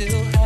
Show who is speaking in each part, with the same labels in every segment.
Speaker 1: until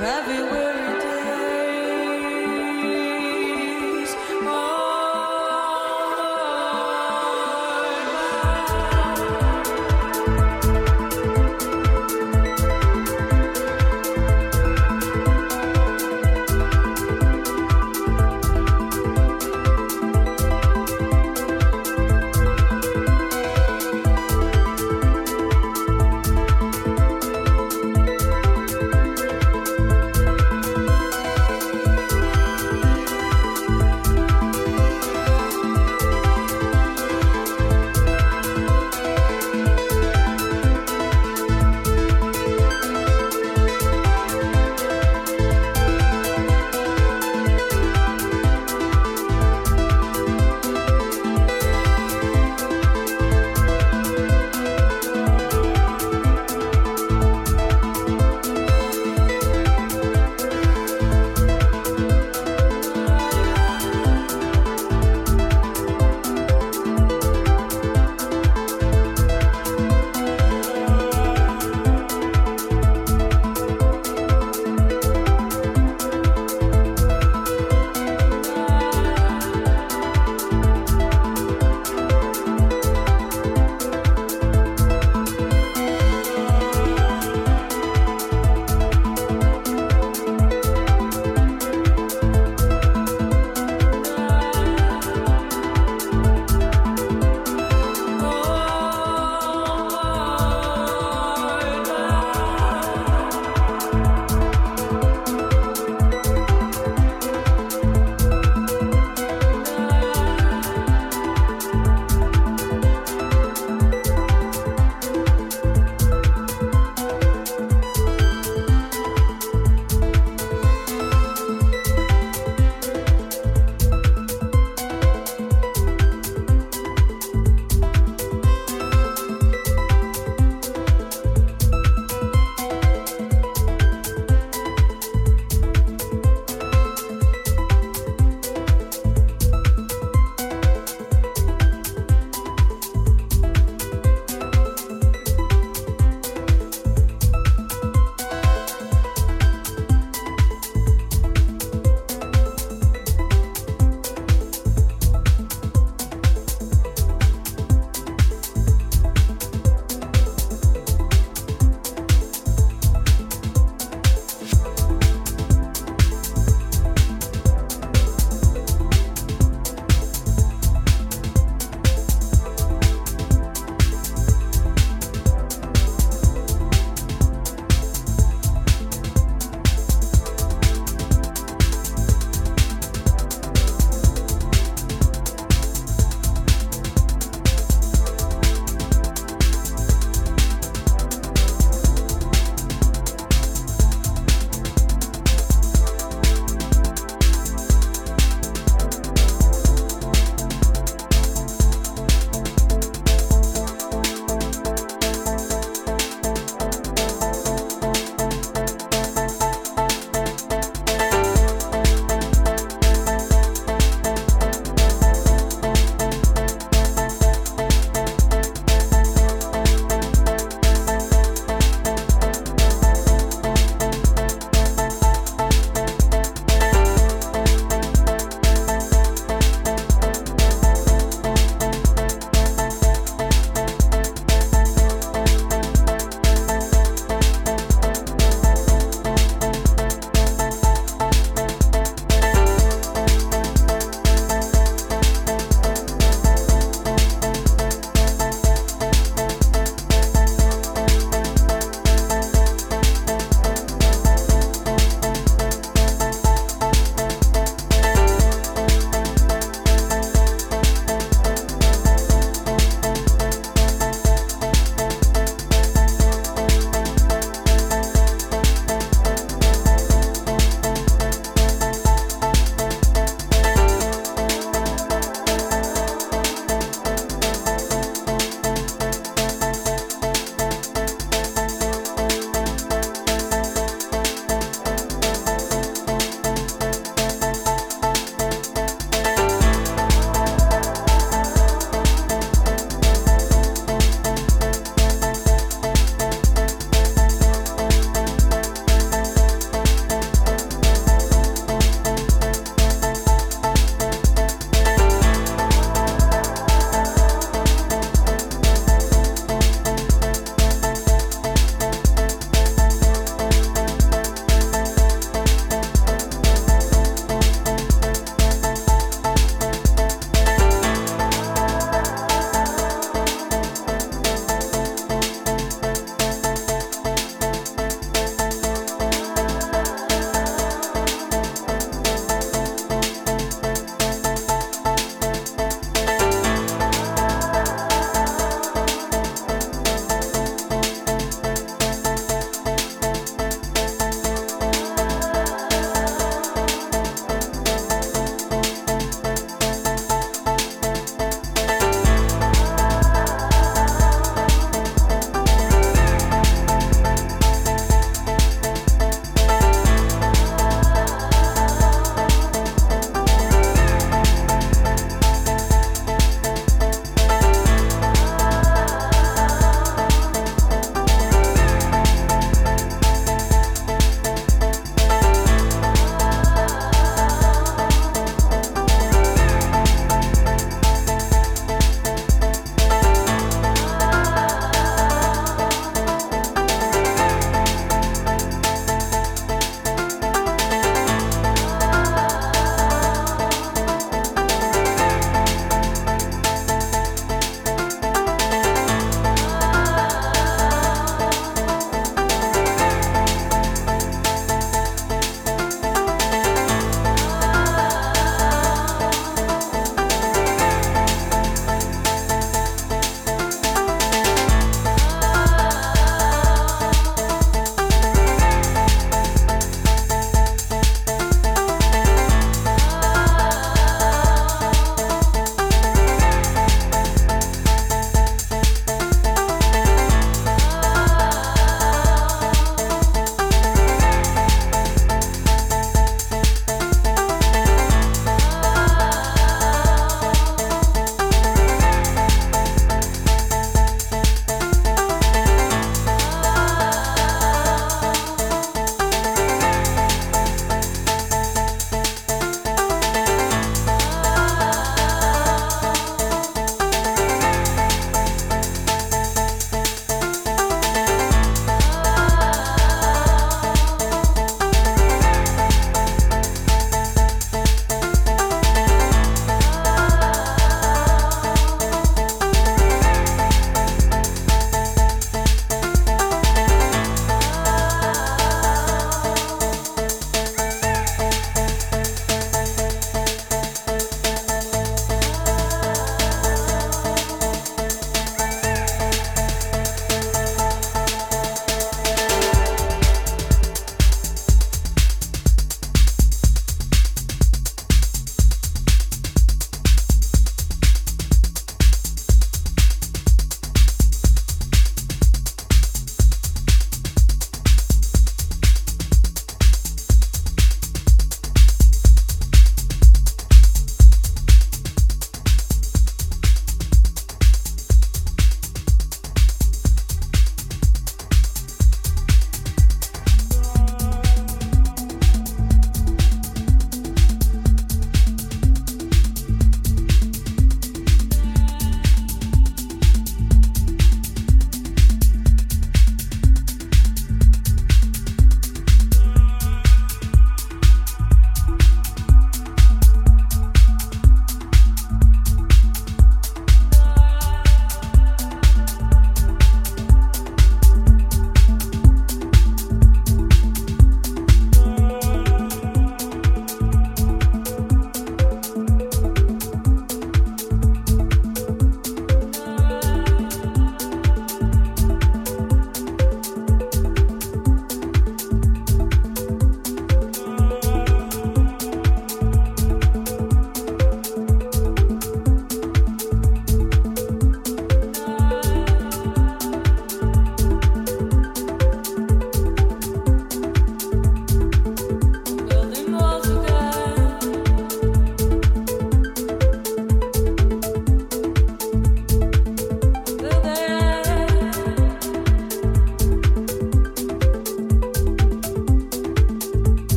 Speaker 1: everywhere.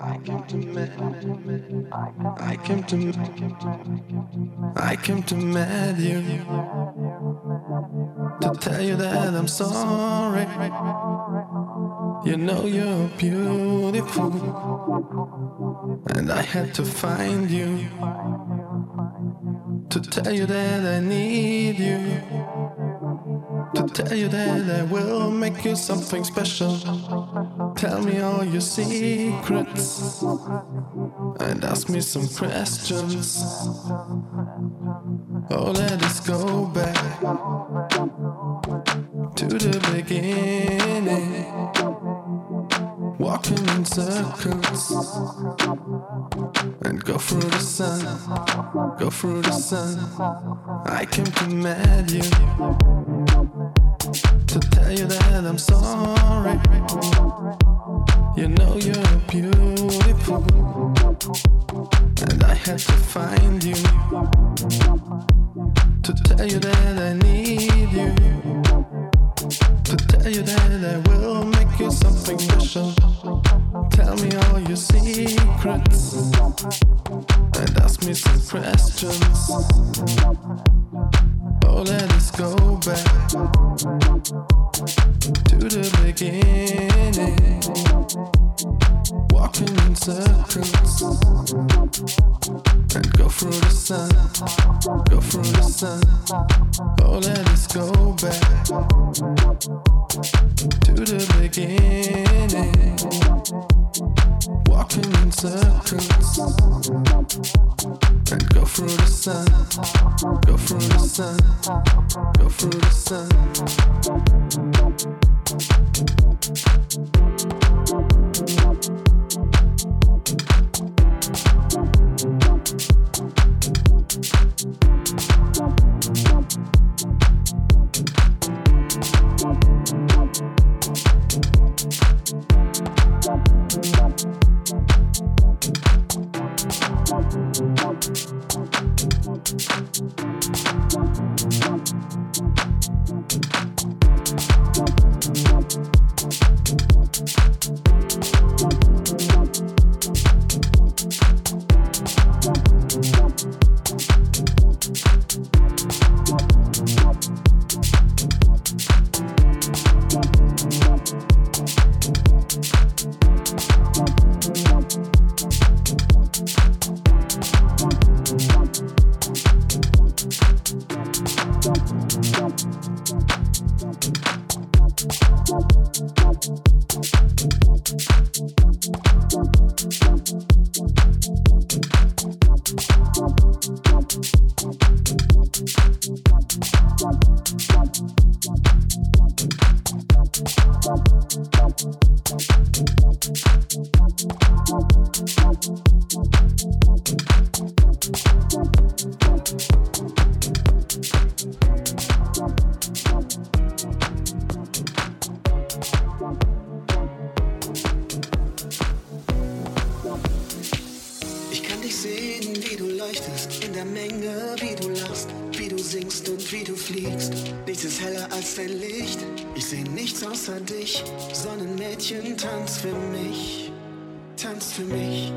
Speaker 1: I came to meet I came to I came to meet you to tell you that I'm sorry. You know you're beautiful, and I had to find you to tell you that I need you. To tell you that I will make you something special. Tell me all your secrets and ask me some questions. Oh, let us go back to the beginning. Walking in circles and go through the sun, go through the sun. I came to meet you to tell you that I'm sorry. You know you're beautiful, and I had to find you to tell you that I need you, to tell you that I will make you something special. Tell me all your secrets and ask me some questions. Let us go back to the beginning. Walking in circles and go through the sun, go through the sun. Oh, let us go back to the beginning. Walking in circles and go through the sun, go through the sun, go through the sun.
Speaker 2: Thank you. Für mich, tanz für mich.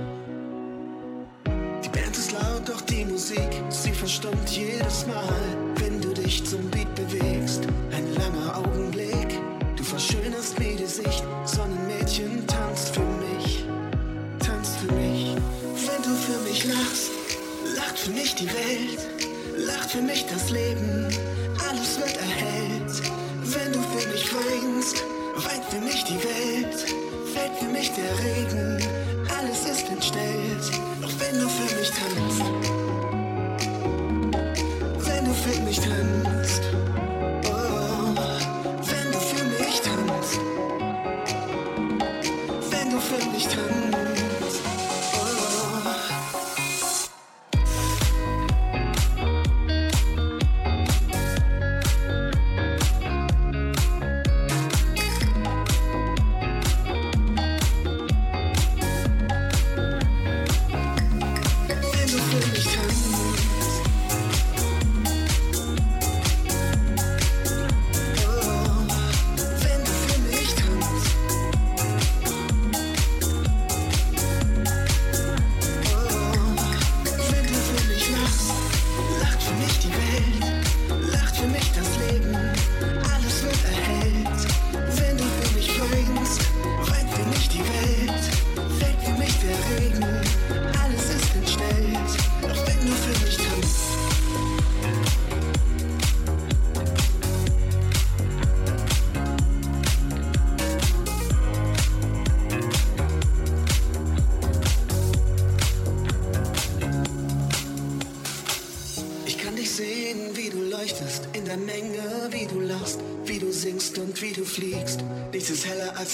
Speaker 2: Die Band ist laut laut, doch die Musik, sie verstummt jedes Mal, wenn du dich zum Beat bewegst. Ein langer Augenblick, du verschönerst mir die Sicht. Sonnenmädchen tanzt für mich, tanzt für mich. Wenn du für mich lachst, lacht für mich die Welt, lacht für mich das Leben, alles wird erhellt. Wenn du für mich weinst, weint für mich die Welt, fällt für mich der Regen, alles ist entstellt. Doch wenn du für mich tanzt, wenn du für mich tanzt,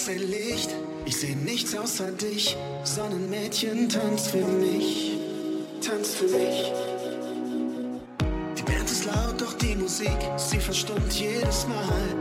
Speaker 2: dein Licht. Ich sehe nichts außer dich. Sonnenmädchen, tanz für mich, tanz für mich. Die Band ist laut, doch die Musik, sie verstummt jedes Mal,